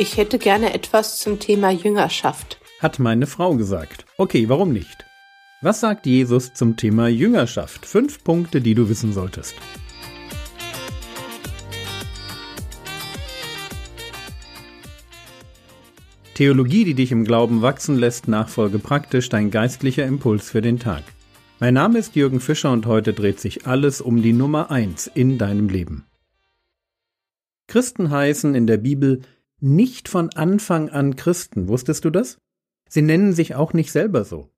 Ich hätte gerne etwas zum Thema Jüngerschaft. Hat meine Frau gesagt. Okay, warum nicht? Was sagt Jesus zum Thema Jüngerschaft? Fünf Punkte, die du wissen solltest. Theologie, die dich im Glauben wachsen lässt, nachfolge praktisch dein geistlicher Impuls für den Tag. Mein Name ist Jürgen Fischer und heute dreht sich alles um die Nummer eins in deinem Leben. Christen heißen in der Bibel nicht von Anfang an Christen. Wusstest du das? Sie nennen sich auch nicht selber so.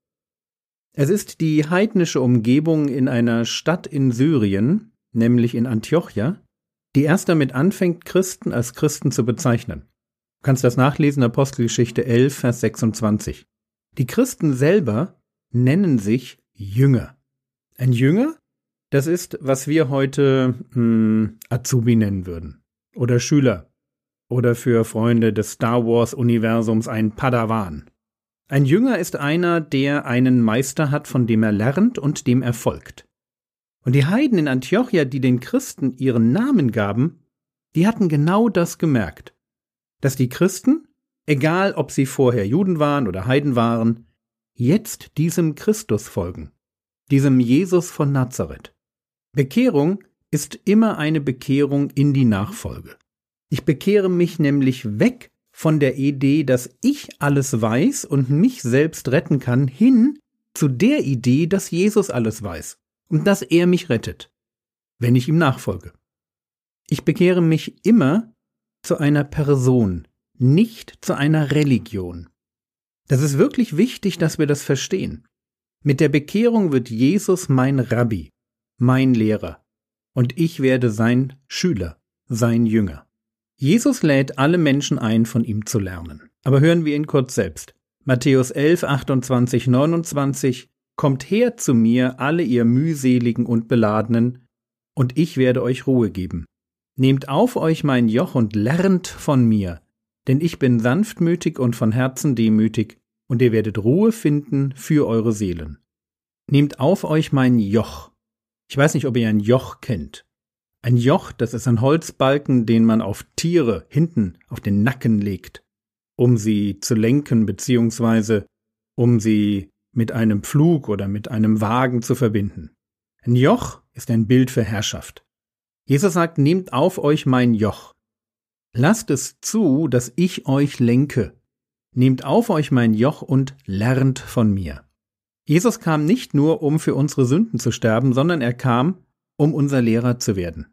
Es ist die heidnische Umgebung in einer Stadt in Syrien, nämlich in Antiochia, die erst damit anfängt, Christen als Christen zu bezeichnen. Du kannst das nachlesen, Apostelgeschichte 11, Vers 26. Die Christen selber nennen sich Jünger. Ein Jünger, das ist, was wir heute mh, hm, Azubi nennen würden. Oder Schüler. Oder für Freunde des Star Wars-Universums ein Padawan. Ein Jünger ist einer, der einen Meister hat, von dem er lernt und dem er folgt. Und die Heiden in Antiochia, die den Christen ihren Namen gaben, die hatten genau das gemerkt dass die Christen, egal ob sie vorher Juden waren oder Heiden waren, jetzt diesem Christus folgen, diesem Jesus von Nazareth. Bekehrung ist immer eine Bekehrung in die Nachfolge. Ich bekehre mich nämlich weg von der Idee, dass ich alles weiß und mich selbst retten kann, hin zu der Idee, dass Jesus alles weiß und dass er mich rettet, wenn ich ihm nachfolge. Ich bekehre mich immer zu einer Person, nicht zu einer Religion. Das ist wirklich wichtig, dass wir das verstehen. Mit der Bekehrung wird Jesus mein Rabbi, mein Lehrer, und ich werde sein Schüler, sein Jünger. Jesus lädt alle Menschen ein, von ihm zu lernen. Aber hören wir ihn kurz selbst. Matthäus 11, 28, 29 Kommt her zu mir, alle ihr mühseligen und beladenen, und ich werde euch Ruhe geben. Nehmt auf euch mein Joch und lernt von mir, denn ich bin sanftmütig und von Herzen demütig, und ihr werdet Ruhe finden für eure Seelen. Nehmt auf euch mein Joch. Ich weiß nicht, ob ihr ein Joch kennt. Ein Joch, das ist ein Holzbalken, den man auf Tiere hinten auf den Nacken legt, um sie zu lenken beziehungsweise um sie mit einem Pflug oder mit einem Wagen zu verbinden. Ein Joch ist ein Bild für Herrschaft. Jesus sagt, nehmt auf euch mein Joch. Lasst es zu, dass ich euch lenke. Nehmt auf euch mein Joch und lernt von mir. Jesus kam nicht nur, um für unsere Sünden zu sterben, sondern er kam, um unser Lehrer zu werden.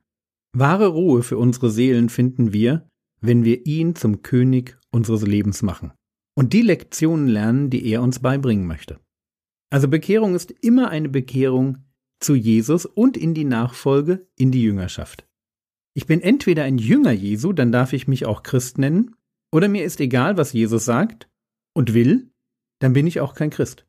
Wahre Ruhe für unsere Seelen finden wir, wenn wir ihn zum König unseres Lebens machen und die Lektionen lernen, die er uns beibringen möchte. Also Bekehrung ist immer eine Bekehrung zu Jesus und in die Nachfolge, in die Jüngerschaft. Ich bin entweder ein Jünger Jesu, dann darf ich mich auch Christ nennen, oder mir ist egal, was Jesus sagt und will, dann bin ich auch kein Christ.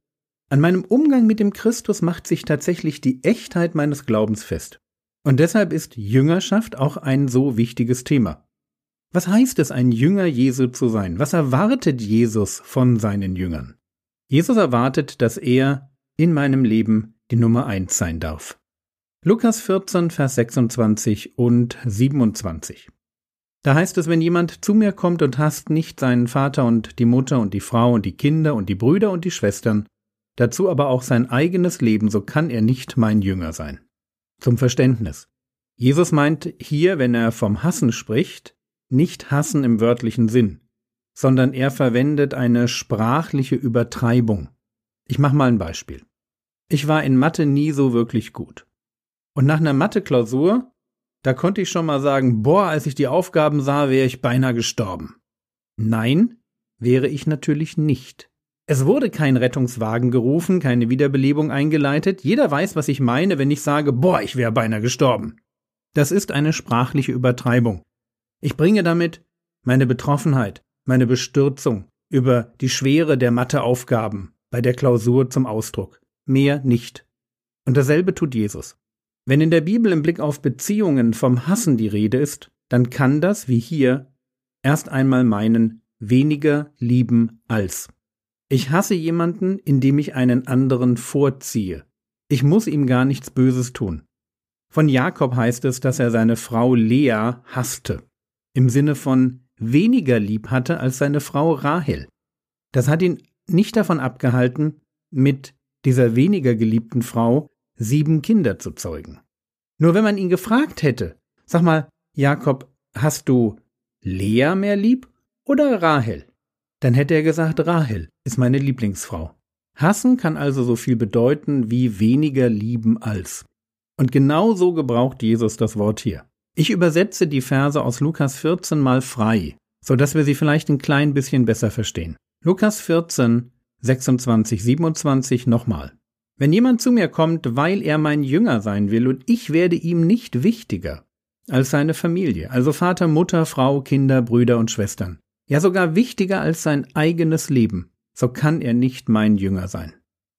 An meinem Umgang mit dem Christus macht sich tatsächlich die Echtheit meines Glaubens fest. Und deshalb ist Jüngerschaft auch ein so wichtiges Thema. Was heißt es, ein Jünger Jesu zu sein? Was erwartet Jesus von seinen Jüngern? Jesus erwartet, dass er in meinem Leben die Nummer eins sein darf. Lukas 14, Vers 26 und 27. Da heißt es, wenn jemand zu mir kommt und hasst nicht seinen Vater und die Mutter und die Frau und die Kinder und die Brüder und die Schwestern, dazu aber auch sein eigenes Leben, so kann er nicht mein Jünger sein. Zum Verständnis. Jesus meint hier, wenn er vom Hassen spricht, nicht Hassen im wörtlichen Sinn, sondern er verwendet eine sprachliche Übertreibung. Ich mache mal ein Beispiel. Ich war in Mathe nie so wirklich gut. Und nach einer Mathe-Klausur, da konnte ich schon mal sagen, boah, als ich die Aufgaben sah, wäre ich beinahe gestorben. Nein, wäre ich natürlich nicht. Es wurde kein Rettungswagen gerufen, keine Wiederbelebung eingeleitet. Jeder weiß, was ich meine, wenn ich sage, boah, ich wäre beinahe gestorben. Das ist eine sprachliche Übertreibung. Ich bringe damit meine Betroffenheit, meine Bestürzung über die Schwere der Matheaufgaben bei der Klausur zum Ausdruck mehr nicht. Und dasselbe tut Jesus. Wenn in der Bibel im Blick auf Beziehungen vom Hassen die Rede ist, dann kann das, wie hier, erst einmal meinen weniger lieben als. Ich hasse jemanden, indem ich einen anderen vorziehe. Ich muss ihm gar nichts Böses tun. Von Jakob heißt es, dass er seine Frau Lea hasste. Im Sinne von, weniger lieb hatte als seine Frau Rahel. Das hat ihn nicht davon abgehalten, mit dieser weniger geliebten Frau sieben Kinder zu zeugen. Nur wenn man ihn gefragt hätte, sag mal, Jakob, hast du Lea mehr lieb oder Rahel? Dann hätte er gesagt, Rahel ist meine Lieblingsfrau. Hassen kann also so viel bedeuten wie weniger lieben als. Und genau so gebraucht Jesus das Wort hier. Ich übersetze die Verse aus Lukas 14 mal frei, so dass wir sie vielleicht ein klein bisschen besser verstehen. Lukas 14, 26, 27 nochmal. Wenn jemand zu mir kommt, weil er mein Jünger sein will und ich werde ihm nicht wichtiger als seine Familie, also Vater, Mutter, Frau, Kinder, Brüder und Schwestern, ja sogar wichtiger als sein eigenes Leben, so kann er nicht mein Jünger sein.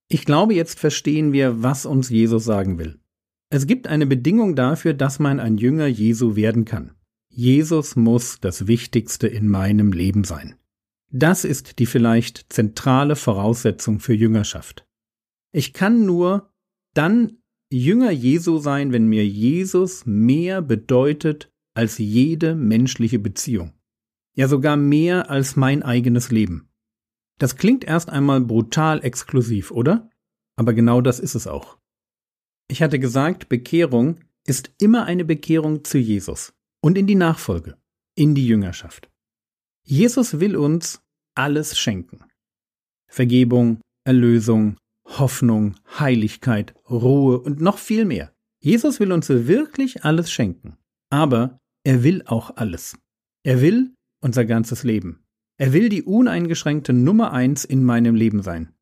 Ich glaube, jetzt verstehen wir, was uns Jesus sagen will. Es gibt eine Bedingung dafür, dass man ein Jünger Jesu werden kann. Jesus muss das Wichtigste in meinem Leben sein. Das ist die vielleicht zentrale Voraussetzung für Jüngerschaft. Ich kann nur dann Jünger Jesu sein, wenn mir Jesus mehr bedeutet als jede menschliche Beziehung. Ja sogar mehr als mein eigenes Leben. Das klingt erst einmal brutal exklusiv, oder? Aber genau das ist es auch. Ich hatte gesagt, Bekehrung ist immer eine Bekehrung zu Jesus und in die Nachfolge, in die Jüngerschaft. Jesus will uns alles schenken. Vergebung, Erlösung, Hoffnung, Heiligkeit, Ruhe und noch viel mehr. Jesus will uns wirklich alles schenken. Aber er will auch alles. Er will unser ganzes Leben. Er will die uneingeschränkte Nummer eins in meinem Leben sein.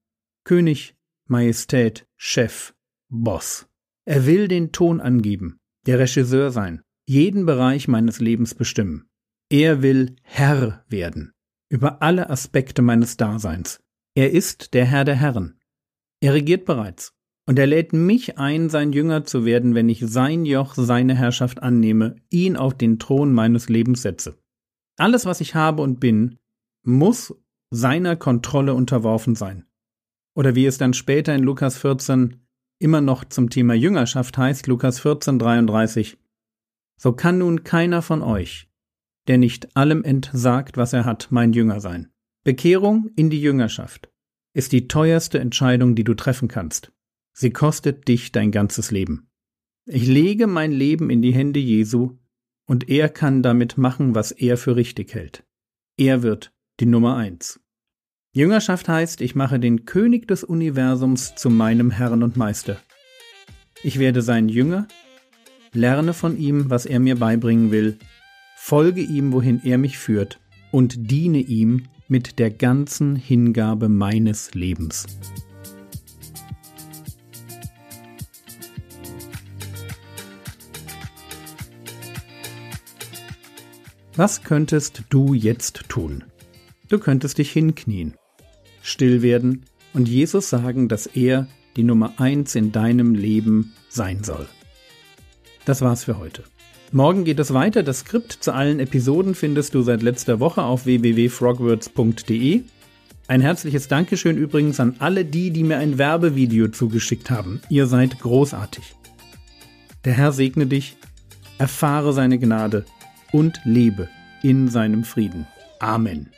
König, Majestät, Chef, Boss. Er will den Ton angeben, der Regisseur sein, jeden Bereich meines Lebens bestimmen. Er will Herr werden, über alle Aspekte meines Daseins. Er ist der Herr der Herren. Er regiert bereits. Und er lädt mich ein, sein Jünger zu werden, wenn ich sein Joch, seine Herrschaft annehme, ihn auf den Thron meines Lebens setze. Alles, was ich habe und bin, muss seiner Kontrolle unterworfen sein. Oder wie es dann später in Lukas 14 immer noch zum Thema Jüngerschaft heißt, Lukas 14, 33, so kann nun keiner von euch, der nicht allem entsagt, was er hat, mein Jünger sein. Bekehrung in die Jüngerschaft ist die teuerste Entscheidung, die du treffen kannst. Sie kostet dich dein ganzes Leben. Ich lege mein Leben in die Hände Jesu, und er kann damit machen, was er für richtig hält. Er wird die Nummer eins. Jüngerschaft heißt, ich mache den König des Universums zu meinem Herrn und Meister. Ich werde sein Jünger, lerne von ihm, was er mir beibringen will, folge ihm, wohin er mich führt, und diene ihm mit der ganzen Hingabe meines Lebens. Was könntest du jetzt tun? Du könntest dich hinknien still werden und Jesus sagen, dass er die Nummer eins in deinem Leben sein soll. Das war's für heute. Morgen geht es weiter. Das Skript zu allen Episoden findest du seit letzter Woche auf www.frogwords.de. Ein herzliches Dankeschön übrigens an alle die, die mir ein Werbevideo zugeschickt haben. Ihr seid großartig. Der Herr segne dich, erfahre seine Gnade und lebe in seinem Frieden. Amen.